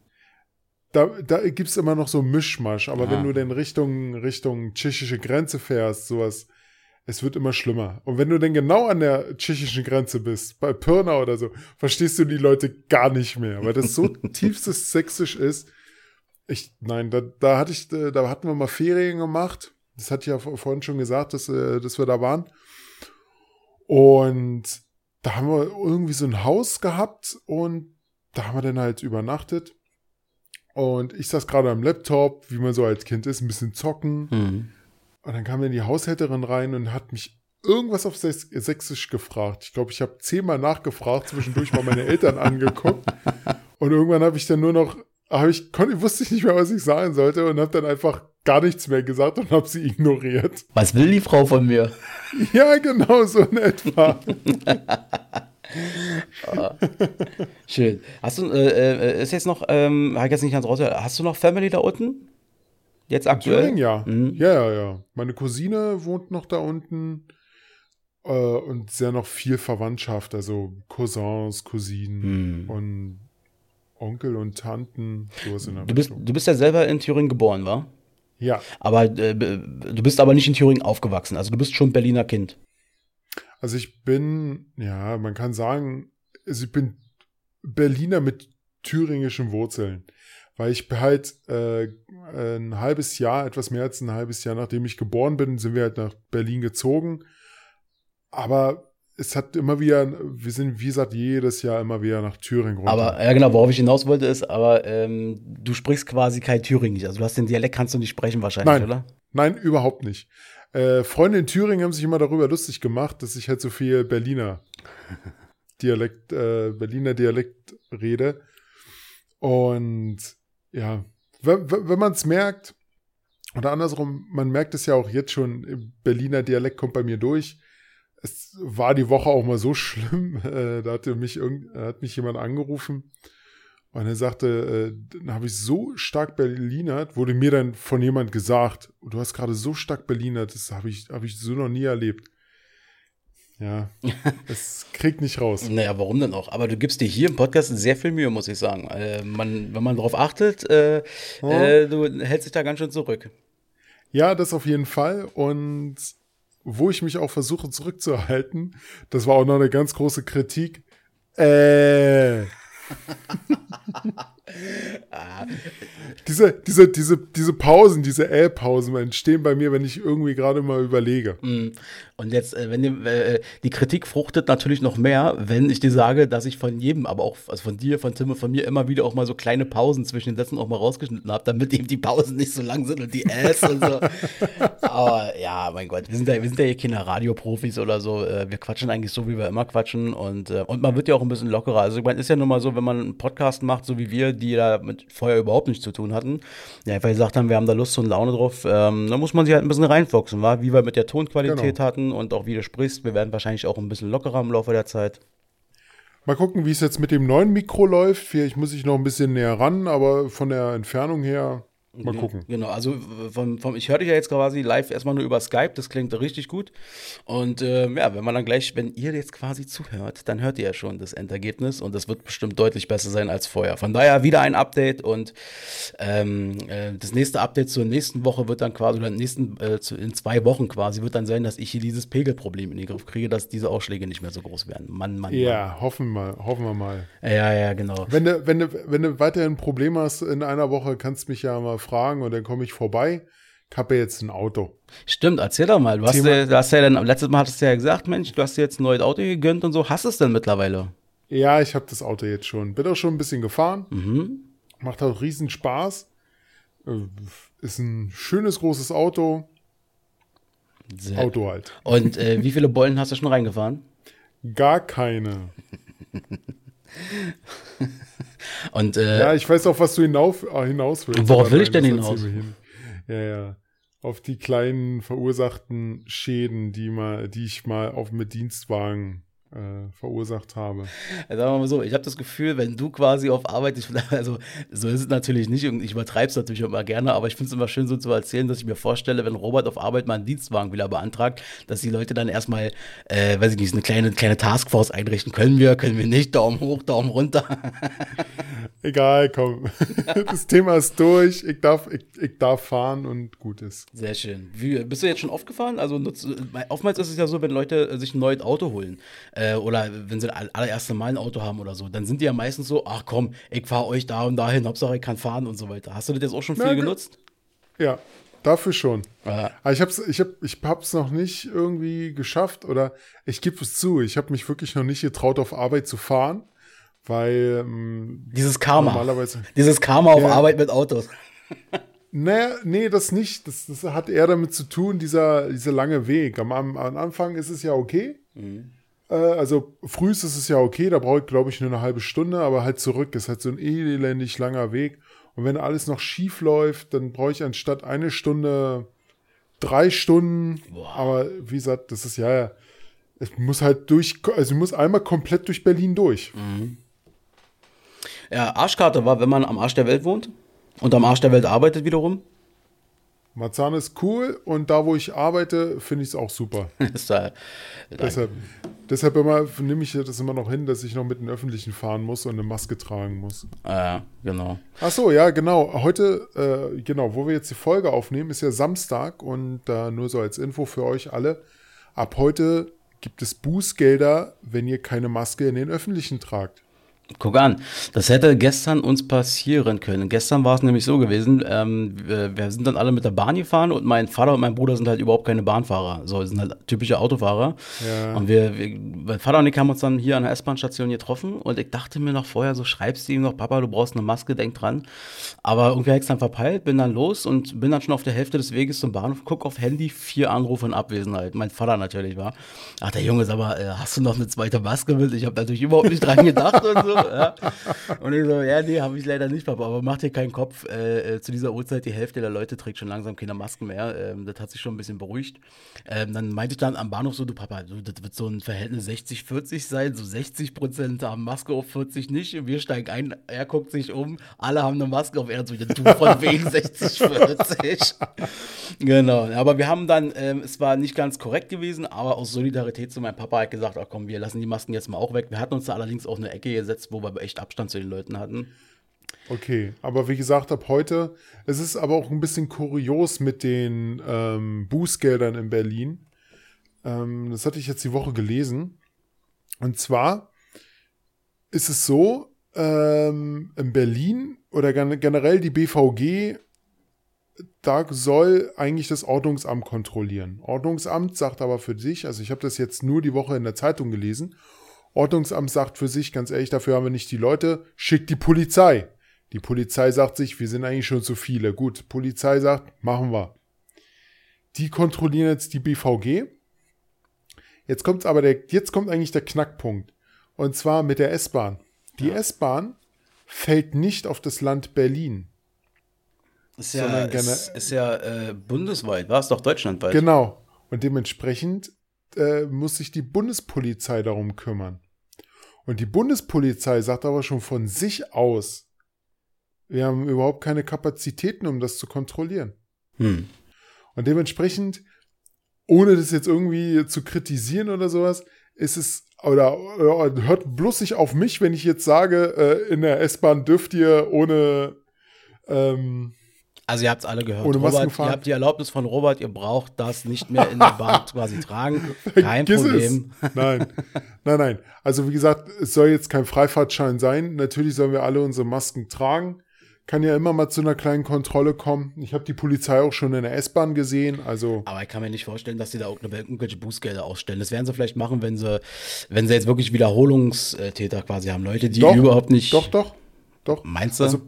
Da, da gibt's immer noch so Mischmasch, aber Ah. wenn du denn Richtung, Richtung tschechische Grenze fährst, sowas, es wird immer schlimmer. Und wenn du denn genau an der tschechischen Grenze bist, bei Pirna oder so, verstehst du die Leute gar nicht mehr, weil das so tiefstes Sächsisch ist. Ich, nein, da, da hatte ich, äh, da hatten wir mal Ferien gemacht. Das hatte ich ja vor- vorhin schon gesagt, dass, äh, dass wir da waren. Und da haben wir irgendwie so ein Haus gehabt und da haben wir dann halt übernachtet. Und ich saß gerade am Laptop, wie man so als Kind ist, ein bisschen zocken. Mhm. Und dann kam dann die Haushälterin rein und hat mich irgendwas auf Sächs- Sächsisch gefragt. Ich glaube, ich habe zehnmal nachgefragt, zwischendurch mal meine Eltern angeguckt. Und irgendwann habe ich dann nur noch, habe ich, konnte, wusste ich nicht mehr, was ich sagen sollte und habe dann einfach gar nichts mehr gesagt und habe sie ignoriert. Was will die Frau von mir? Ja, genau so in etwa. Schön. Hast du, äh, äh, ist jetzt noch, ähm, hab ich jetzt nicht ganz raus, hast du noch Family da unten? Jetzt aktuell? Thüringen, ja. Mhm. Ja, ja, ja. Meine Cousine wohnt noch da unten. Äh, und sehr noch viel Verwandtschaft, also Cousins, Cousinen Mhm. und Onkel und Tanten, sowas in der Du bist, Richtung. du bist ja selber in Thüringen geboren, wa? Ja, Aber äh, du bist aber nicht in Thüringen aufgewachsen. Also du bist schon Berliner Kind. also ich bin, ja, man kann sagen, also ich bin Berliner mit thüringischen Wurzeln. Weil ich halt äh, ein halbes Jahr, etwas mehr als ein halbes Jahr, nachdem ich geboren bin, sind wir halt nach Berlin gezogen. Aber es hat immer wieder, wir sind, wie gesagt, jedes Jahr immer wieder nach Thüringen runter. Aber ja genau, worauf ich hinaus wollte ist, aber ähm, du sprichst quasi kein Thüringisch. Also du hast den Dialekt, kannst du nicht sprechen wahrscheinlich, Nein. oder? Nein, überhaupt nicht. Äh, Freunde in Thüringen haben sich immer darüber lustig gemacht, dass ich halt so viel Berliner Dialekt, äh, Berliner Dialekt rede. Und ja, wenn, wenn man es merkt, oder andersrum, man merkt es ja auch jetzt schon, Berliner Dialekt kommt bei mir durch. Es war die Woche auch mal so schlimm, äh, da hatte mich irgend, hat mich jemand angerufen und er sagte, äh, dann habe ich so stark Berlinert, wurde mir dann von jemand gesagt, du hast gerade so stark Berlinert, das habe ich, habe ich so noch nie erlebt. Ja, es kriegt nicht raus. Naja, warum denn auch? Aber du gibst dir hier im Podcast sehr viel Mühe, muss ich sagen. Äh, man, wenn man darauf achtet, äh, äh, du hältst dich da ganz schön zurück. Ja, das auf jeden Fall. Und wo ich mich auch versuche zurückzuhalten, das war auch noch eine ganz große Kritik. Äh. diese, diese, diese, diese Pausen, diese Äh-Pausen entstehen bei mir, wenn ich irgendwie gerade mal überlege. Und jetzt, äh, wenn die, äh, die Kritik fruchtet natürlich noch mehr, wenn ich dir sage, dass ich von jedem, aber auch also von dir, von Tim und von mir immer wieder auch mal so kleine Pausen zwischen den Sätzen auch mal rausgeschnitten habe, damit eben die Pausen nicht so lang sind und die Äs und so. Aber ja, mein Gott, wir sind ja, wir sind ja hier keine Radioprofis oder so. Äh, Wir quatschen eigentlich so, wie wir immer quatschen und, äh, und man wird ja auch ein bisschen lockerer. Also ich meine, ist ja nun mal so, wenn man einen Podcast macht, so wie wir, die da mit vorher überhaupt nichts zu tun hatten, ja, einfach gesagt haben, wir haben da Lust und Laune drauf, ähm, dann muss man sich halt ein bisschen reinfoxen, war, wie wir mit der Tonqualität Genau. hatten und auch wie du sprichst. Wir werden wahrscheinlich auch ein bisschen lockerer im Laufe der Zeit. Mal gucken, wie es jetzt mit dem neuen Mikro läuft. Vielleicht muss ich noch ein bisschen näher ran, aber von der Entfernung her, mal gucken. Genau, also vom, vom, ich höre dich ja jetzt quasi live erstmal nur über Skype, das klingt richtig gut. Und ähm, ja, wenn man dann gleich, wenn ihr jetzt quasi zuhört, dann hört ihr ja schon das Endergebnis und das wird bestimmt deutlich besser sein als vorher. Von daher wieder ein Update und ähm, äh, das nächste Update zur nächsten Woche wird dann quasi, oder in, nächsten, äh, zu, in zwei Wochen quasi, wird dann sein, dass ich hier dieses Pegelproblem in den Griff kriege, dass diese Ausschläge nicht mehr so groß werden. Mann, Mann, Ja, hoffen wir, hoffen wir mal. Mann. Ja, ja, genau. Wenn du, wenn, du, wenn du weiterhin Probleme hast in einer Woche, kannst du mich ja mal fragen und dann komme ich vorbei. Ich habe ja jetzt ein Auto. Stimmt, erzähl doch mal. Du hast, ja, du hast ja dann, letztes Mal hattest du ja gesagt, Mensch, du hast dir jetzt ein neues Auto gegönnt und so. Hast du es denn mittlerweile? Ja, ich habe das Auto jetzt schon. Bin auch schon ein bisschen gefahren. Mhm. Macht auch riesen Spaß. Äh, Ist ein schönes großes Auto. Sehr. Auto halt. Und äh, wie viele Bollen hast du schon reingefahren? Gar keine. Und äh, Ja, ich weiß auch, was du hinauf, äh, hinaus willst. Worauf will ich denn hinaus? hin. Ja, ja. Auf die kleinen verursachten Schäden, die mal, die ich mal auf mit Dienstwagen äh, verursacht habe. Sagen wir mal so, ich habe das Gefühl, wenn du quasi auf Arbeit, ich, also so ist es natürlich nicht, ich übertreibe es natürlich immer gerne, aber ich finde es immer schön so zu erzählen, dass ich mir vorstelle, wenn Robert auf Arbeit mal einen Dienstwagen wieder beantragt, dass die Leute dann erstmal, äh, weiß ich nicht, eine kleine, kleine Taskforce einrichten. Können wir, können wir nicht, Daumen hoch, Daumen runter. Egal, komm. Das Thema ist durch. Ich darf, ich, ich darf fahren und gut ist. Sehr schön. Wie, bist du jetzt schon oft gefahren? Also nutzt, oftmals ist es ja so, wenn Leute sich ein neues Auto holen äh, oder wenn sie das allererste Mal ein Auto haben oder so, dann sind die ja meistens so, ach komm, ich fahre euch da und dahin, Hauptsache ich kann fahren und so weiter. Hast du das jetzt auch schon viel ge- genutzt? Ja, dafür schon. Ja. Aber ich hab's, ich hab, ich hab's noch nicht irgendwie geschafft oder ich gebe es zu, ich habe mich wirklich noch nicht getraut, auf Arbeit zu fahren, weil ähm, Dieses Karma. normalerweise. Dieses Karma auf Ja. Arbeit mit Autos. Nee, nee, das nicht. Das, das hat eher damit zu tun, dieser, dieser lange Weg. Am, am, Anfang ist es ja okay. Äh, also früh ist es ja okay, da brauche ich, glaube ich, nur eine halbe Stunde, aber halt zurück ist halt so ein elendig langer Weg. Und wenn alles noch schief läuft, dann brauche ich anstatt eine Stunde drei Stunden. Boah. Aber wie gesagt, das ist ja. Ich muss halt durch, also ich muss einmal komplett durch Berlin durch. Ja, Arschkarte war, wenn man am Arsch der Welt wohnt und am Arsch der Welt arbeitet wiederum. Marzahn ist cool und da, wo ich arbeite, finde ich es auch super. Deshalb, deshalb immer, nehme ich das immer noch hin, dass ich noch mit den Öffentlichen fahren muss und eine Maske tragen muss. äh, genau. Ach so, ja, genau. Heute, äh, genau, wo wir jetzt die Folge aufnehmen, ist ja Samstag und äh, nur so als Info für euch alle. Ab heute gibt es Bußgelder, wenn ihr keine Maske in den Öffentlichen tragt. Guck an, das hätte gestern uns passieren können. Gestern war es nämlich so gewesen, ähm, wir, wir sind dann alle mit der Bahn gefahren und mein Vater und mein Bruder sind halt überhaupt keine Bahnfahrer. So, sind halt typische Autofahrer. Ja. Und wir, wir, mein Vater und ich haben uns dann hier an der S-Bahn-Station getroffen und ich dachte mir noch vorher, so schreibst du ihm noch, Papa, du brauchst eine Maske, denk dran. Aber irgendwie hab ich's dann verpeilt, bin dann los und bin dann schon auf der Hälfte des Weges zum Bahnhof, guck auf Handy, vier Anrufe in Abwesenheit. Mein Vater natürlich war. Ach, der Junge, sag mal, äh, hast du noch eine zweite Maske mit? Ich habe natürlich überhaupt nicht dran gedacht und so. Ja. Und ich so, ja, nee, habe ich leider nicht, Papa, aber mach dir keinen Kopf. Äh, äh, zu dieser Uhrzeit, die Hälfte der Leute trägt schon langsam keine Masken mehr. Ähm, das hat sich schon ein bisschen beruhigt. Ähm, dann meinte ich dann am Bahnhof so, du Papa, du, das wird so ein Verhältnis 60-40 sein. So 60 Prozent haben Maske auf 40 nicht. Wir steigen ein, er guckt sich um, alle haben eine Maske auf, er so, ja, du von wegen 60-40. genau, aber wir haben dann, ähm, es war nicht ganz korrekt gewesen, aber aus Solidarität zu meinem Papa hat gesagt, ach komm, wir lassen die Masken jetzt mal auch weg. Wir hatten uns da allerdings auch eine Ecke gesetzt, wo wir echt Abstand zu den Leuten hatten. Okay, aber wie gesagt, ab heute, es ist aber auch ein bisschen kurios mit den ähm, Bußgeldern in Berlin. Ähm, das hatte ich jetzt die Woche gelesen. Und zwar ist es so, ähm, in Berlin oder gen generell die BVG, da soll eigentlich das Ordnungsamt kontrollieren. Ordnungsamt sagt aber für sich, also ich habe das jetzt nur die Woche in der Zeitung gelesen, Ordnungsamt sagt für sich, ganz ehrlich, dafür haben wir nicht die Leute, schickt die Polizei. Die Polizei sagt sich, wir sind eigentlich schon zu viele. Gut, Polizei sagt, machen wir. Die kontrollieren jetzt die BVG. Jetzt kommt aber der, jetzt kommt eigentlich der Knackpunkt. Und zwar mit der S-Bahn. Die S-Bahn fällt nicht auf das Land Berlin. Ist ja, ist, ist ja äh, bundesweit, war es doch deutschlandweit. Genau. Und dementsprechend äh, muss sich die Bundespolizei darum kümmern. Und die Bundespolizei sagt aber schon von sich aus, wir haben überhaupt keine Kapazitäten, um das zu kontrollieren. Hm. Und dementsprechend, ohne das jetzt irgendwie zu kritisieren oder sowas, ist es, oder, oder hört bloß nicht auf mich, wenn ich jetzt sage, äh, in der S-Bahn dürft ihr ohne, ähm, Also ihr habt es alle gehört. Ohne Robert, ihr habt die Erlaubnis von Robert, ihr braucht das nicht mehr in der Bahn quasi tragen. Kein Vergiss Problem. Es. Nein, nein, nein. Also wie gesagt, es soll jetzt kein Freifahrtschein sein. Natürlich sollen wir alle unsere Masken tragen. kann ja immer mal zu einer kleinen Kontrolle kommen. Ich habe die Polizei auch schon in der S-Bahn gesehen, also. Aber ich kann mir nicht vorstellen, dass sie da irgendwelche Bußgelder ausstellen. Das werden sie vielleicht machen, wenn sie, wenn sie jetzt wirklich Wiederholungstäter quasi haben. Leute, die doch, überhaupt nicht. Doch, doch, doch. Meinst du? Also,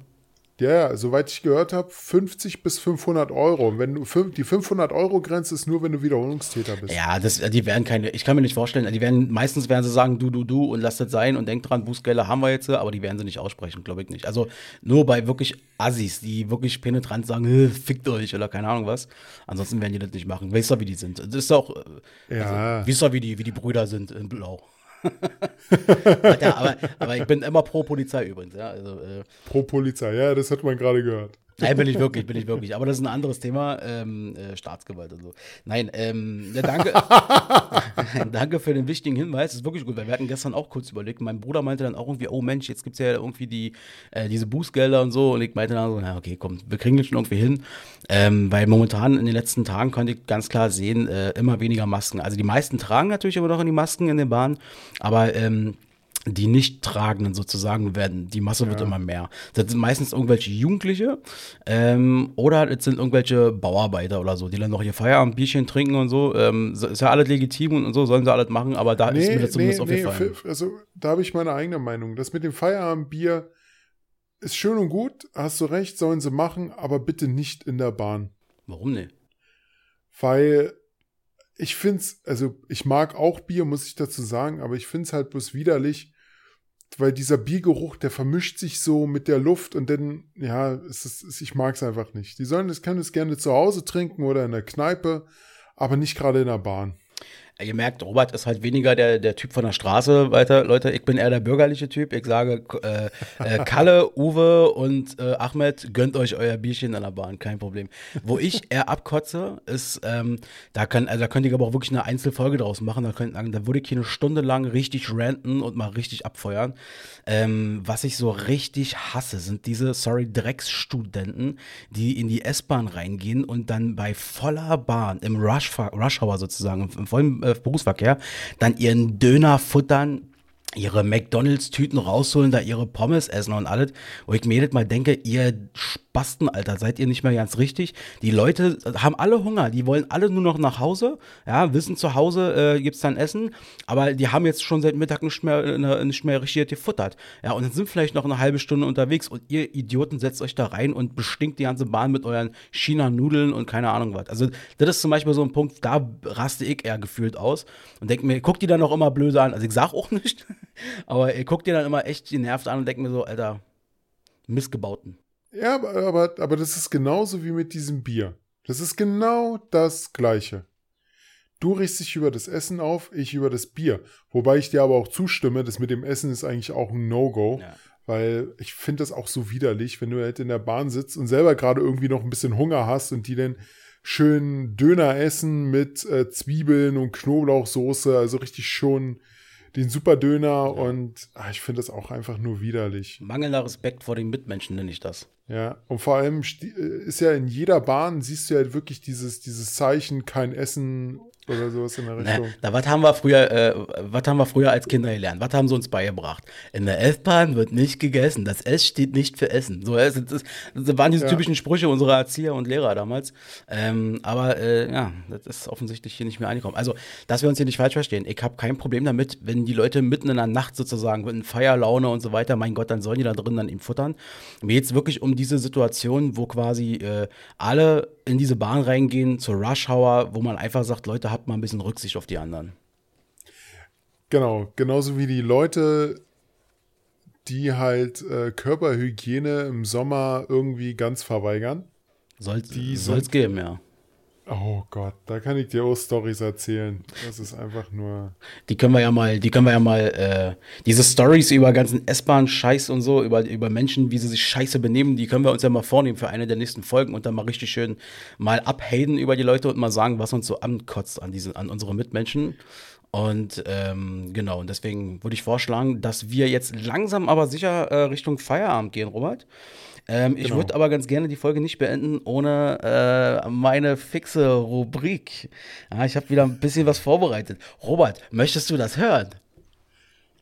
ja, ja, soweit ich gehört habe, 50 bis 500 Euro. Wenn du die 500 Euro Grenze ist nur, wenn du Wiederholungstäter bist. Ja, das, die werden keine. Ich kann mir nicht vorstellen. Die werden meistens werden sie sagen, du, du, du und lass das sein und denk dran, Bußgelder haben wir jetzt, aber die werden sie nicht aussprechen, glaube ich nicht. Also nur bei wirklich Assis, die wirklich penetrant sagen, fickt euch oder keine Ahnung was. Ansonsten werden die das nicht machen. Weißt du, wie die sind? Das ist doch. Ja. Also, weißt du, wie die, wie die Brüder sind in Blau. aber, aber ich bin immer pro Polizei übrigens. Ja, also, äh, pro Polizei, ja, das hat man gerade gehört. Nein, bin ich wirklich, bin ich wirklich. Aber das ist ein anderes Thema, ähm, äh, Staatsgewalt und so. Nein, ähm, ja, danke, danke für den wichtigen Hinweis. Das ist wirklich gut, weil wir hatten gestern auch kurz überlegt. Mein Bruder meinte dann auch irgendwie, oh Mensch, jetzt gibt es ja irgendwie die, äh, diese Bußgelder und so. Und ich meinte dann so, na okay, komm, wir kriegen das schon irgendwie hin. Ähm, weil momentan in den letzten Tagen konnte ich ganz klar sehen, äh, immer weniger Masken. Also die meisten tragen natürlich immer noch in die Masken in den Bahnen, aber ähm, die Nicht-Tragenden sozusagen werden, die Masse wird immer mehr. Das sind meistens irgendwelche Jugendliche ähm, oder es sind irgendwelche Bauarbeiter oder so, die dann noch ihr Feierabendbierchen trinken und so. Ähm, ist ja alles legitim und, so, sollen sie alles machen, aber da nee, ist mir das zumindest nee, aufgefallen. Nee, also da habe ich meine eigene Meinung. Das mit dem Feierabendbier ist schön und gut, hast du recht, sollen sie machen, aber bitte nicht in der Bahn. Warum nicht? Weil ich finde es, also ich mag auch Bier, muss ich dazu sagen, aber ich finde es halt bloß widerlich, weil dieser Biergeruch, der vermischt sich so mit der Luft und dann, ja, es ist, ich mag es einfach nicht. Die sollen das, können es gerne zu Hause trinken oder in der Kneipe, aber nicht gerade in der Bahn. Ihr merkt, Robert ist halt weniger der, der Typ von der Straße weiter, Leute. Ich bin eher der bürgerliche Typ. Ich sage, äh, äh, Kalle, Uwe und äh, Ahmed, gönnt euch euer Bierchen an der Bahn, kein Problem. Wo ich eher abkotze, ist, ähm, da, kann, also da könnt ihr aber auch wirklich eine Einzelfolge draus machen. Da, könnt, da würde ich hier eine Stunde lang richtig ranten und mal richtig abfeuern. Ähm, was ich so richtig hasse, sind diese, sorry, Drecksstudenten, die in die S-Bahn reingehen und dann bei voller Bahn, im Rush, Rush Hour sozusagen, im vollen äh, Berufsverkehr, dann ihren Döner futtern, ihre McDonalds-Tüten rausholen, da ihre Pommes essen und alles, wo ich mir jedes Mal denke, ihr Spasten, Alter, seid ihr nicht mehr ganz richtig? Die Leute haben alle Hunger, die wollen alle nur noch nach Hause, ja, wissen zu Hause äh, gibt's dann Essen, aber die haben jetzt schon seit Mittag nicht mehr, äh, nicht mehr richtig gefuttert, ja, und dann sind vielleicht noch eine halbe Stunde unterwegs und ihr Idioten setzt euch da rein und bestinkt die ganze Bahn mit euren China-Nudeln und keine Ahnung was. Also, das ist zum Beispiel so ein Punkt, da raste ich eher gefühlt aus und denke mir, guckt die dann noch immer blöde an, also ich sag auch nicht, aber ihr guckt dir dann immer echt genervt an und denkt mir so, Alter, Missgebauten. Ja, aber, aber, aber das ist genauso wie mit diesem Bier. Das ist genau das Gleiche. Du riechst dich über das Essen auf, ich über das Bier. Wobei ich dir aber auch zustimme, das mit dem Essen ist eigentlich auch ein No-Go. Ja. Weil ich finde das auch so widerlich, wenn du halt in der Bahn sitzt und selber gerade irgendwie noch ein bisschen Hunger hast und die dann schön Döner essen mit äh, Zwiebeln und Knoblauchsoße, also richtig schon den Superdöner ja. und ach, ich finde das auch einfach nur widerlich. Mangelnder Respekt vor den Mitmenschen nenne ich das. Ja, und vor allem äh, ist ja in jeder Bahn, siehst du ja wirklich dieses, dieses Zeichen, kein Essen oder sowas in der Richtung. Na, da, was haben wir früher, äh, was haben wir früher als Kinder gelernt? Was haben sie uns beigebracht? In der S-Bahn wird nicht gegessen. Das S steht nicht für Essen. So, das, das, das waren diese ja. typischen Sprüche unserer Erzieher und Lehrer damals. Ähm, aber äh, ja, das ist offensichtlich hier nicht mehr angekommen. Also, dass wir uns hier nicht falsch verstehen. Ich habe kein Problem damit, wenn die Leute mitten in der Nacht sozusagen mit Feierlaune und so weiter, mein Gott, dann sollen die da drin dann eben futtern. Mir geht es wirklich um diese Situation, wo quasi äh, alle in diese Bahn reingehen zur Rush Hour, wo man einfach sagt, Leute, habt mal ein bisschen Rücksicht auf die anderen. Genau, genauso wie die Leute, die halt äh, Körperhygiene im Sommer irgendwie ganz verweigern. Soll es geben, ja. Oh Gott, da kann ich dir auch Stories erzählen. Das ist einfach nur. Die können wir ja mal, die können wir ja mal, äh, diese Stories über ganzen S-Bahn-Scheiß und so, über, über Menschen, wie sie sich scheiße benehmen, die können wir uns ja mal vornehmen für eine der nächsten Folgen und dann mal richtig schön mal abhaten über die Leute und mal sagen, was uns so ankotzt an diese, an unsere Mitmenschen. Und ähm, genau, und deswegen würde ich vorschlagen, dass wir jetzt langsam aber sicher äh, Richtung Feierabend gehen, Robert. Ähm, genau. Ich würde aber ganz gerne die Folge nicht beenden ohne äh, meine fixe Rubrik. Ja, ich habe wieder ein bisschen was vorbereitet. Robert, möchtest du das hören?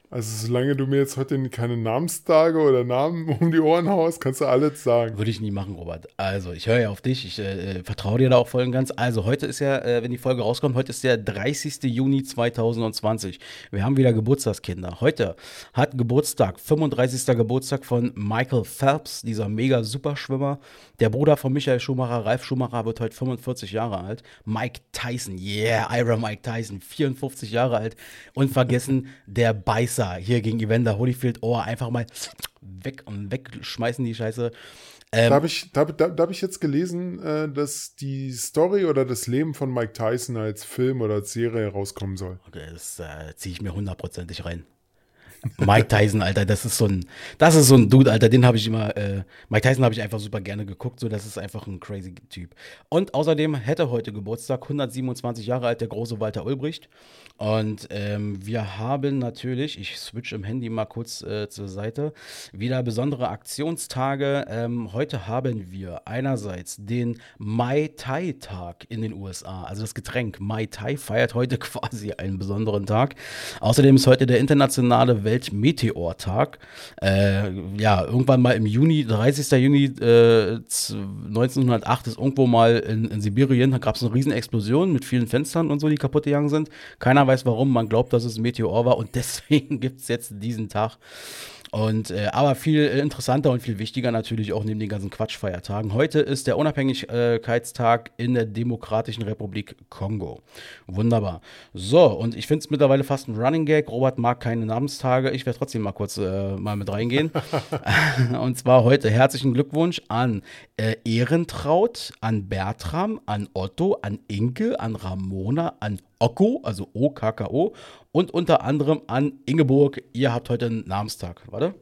Also solange du mir jetzt heute keine Namenstage oder Namen um die Ohren haust, kannst du alles sagen. Würde ich nie machen, Robert. Also, ich höre ja auf dich. Ich äh, vertraue dir da auch voll und ganz. Also, heute ist ja, äh, wenn die Folge rauskommt, heute ist der 30. Juni 2020. Wir haben wieder Geburtstagskinder. Heute hat Geburtstag, 35. Geburtstag von Michael Phelps, dieser mega Superschwimmer. Der Bruder von Michael Schumacher, Ralf Schumacher, wird heute 45 Jahre alt. Mike Tyson, yeah, Ira Mike Tyson, 54 Jahre alt. Und vergessen, der Beißer hier gegen Evander Holyfield. Oh, einfach mal weg und wegschmeißen die Scheiße. Ähm, da habe ich, da, da, da hab ich jetzt gelesen, äh, dass die Story oder das Leben von Mike Tyson als Film oder als Serie rauskommen soll. Okay, das äh, ziehe ich mir hundertprozentig rein. Mike Tyson, Alter, das ist so ein, das ist so ein Dude, Alter, den habe ich immer, äh, Mike Tyson habe ich einfach super gerne geguckt, so, das ist einfach ein crazy Typ. Und außerdem hätte heute Geburtstag, 127 Jahre alt, der große Walter Ulbricht. Und ähm, wir haben natürlich, ich switch im Handy mal kurz äh, zur Seite, wieder besondere Aktionstage. Ähm, heute haben wir einerseits den Mai Tai Tag in den USA, also das Getränk Mai Tai feiert heute quasi einen besonderen Tag. Außerdem ist heute der internationale Weltmeteortag. Äh, ja, irgendwann mal im Juni, 30. Juni äh, 1908 ist irgendwo mal in, in Sibirien, da gab es eine Riesenexplosion mit vielen Fenstern und so, die kaputt gegangen sind. Keiner weiß warum, man glaubt, dass es ein Meteor war und deswegen gibt es jetzt diesen Tag. Und, äh, aber viel interessanter und viel wichtiger natürlich auch neben den ganzen Quatschfeiertagen. Heute ist der Unabhängigkeitstag in der Demokratischen Republik Kongo. Wunderbar. So, und ich finde es mittlerweile fast ein Running Gag. Robert mag keine Namenstage. Ich werde trotzdem mal kurz äh, mal mit reingehen. und zwar heute herzlichen Glückwunsch an äh, Ehrentraut, an Bertram, an Otto, an Inke, an Ramona, an Okko, also O-K-K-O, und unter anderem an Ingeborg. Ihr habt heute einen Namenstag. Warte.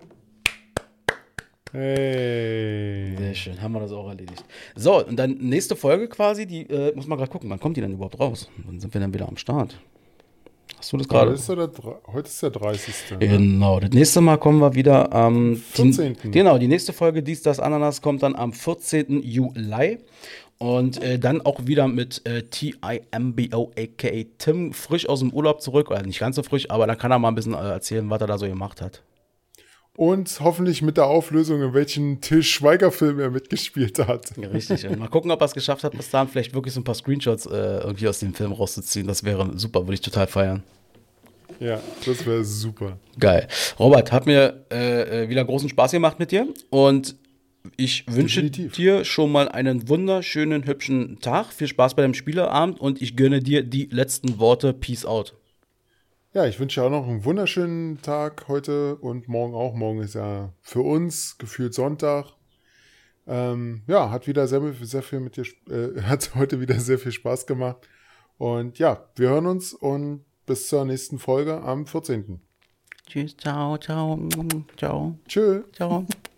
Hey. Sehr schön, haben wir das auch erledigt. So, und dann nächste Folge quasi, die äh, muss man gerade gucken, wann kommt die denn überhaupt raus? Wann sind wir dann wieder am Start? Hast du das gerade? Heute, ist der, heute ist der 30. Ne? Genau, das nächste Mal kommen wir wieder am 14. Die, genau, die nächste Folge, dies, das, Ananas, kommt dann am 14. Juli. Und äh, dann auch wieder mit äh, T-I-M-B-O, a.k.a. Tim, frisch aus dem Urlaub zurück. Oder nicht ganz so frisch, aber dann kann er mal ein bisschen äh, erzählen, was er da so gemacht hat. Und hoffentlich mit der Auflösung, in welchen Till Schweiger-Film er mitgespielt hat. Ja, richtig. mal gucken, ob er es geschafft hat, bis dahin vielleicht wirklich so ein paar Screenshots äh, irgendwie aus dem Film rauszuziehen. Das wäre super, würde ich total feiern. Ja, das wäre super. Geil. Robert, hat mir äh, äh wieder großen Spaß gemacht mit dir. Und ich wünsche Definitiv. dir schon mal einen wunderschönen, hübschen Tag. Viel Spaß bei deinem Spieleabend und ich gönne dir die letzten Worte. Peace out. Ja, ich wünsche dir auch noch einen wunderschönen Tag heute und morgen auch. Morgen ist ja für uns gefühlt Sonntag. Ähm, ja, hat wieder sehr, sehr viel mit dir, äh, hat heute wieder sehr viel Spaß gemacht. Und ja, wir hören uns und bis zur nächsten Folge am 14. Tschüss, ciao, ciao, ciao. Tschö. Ciao.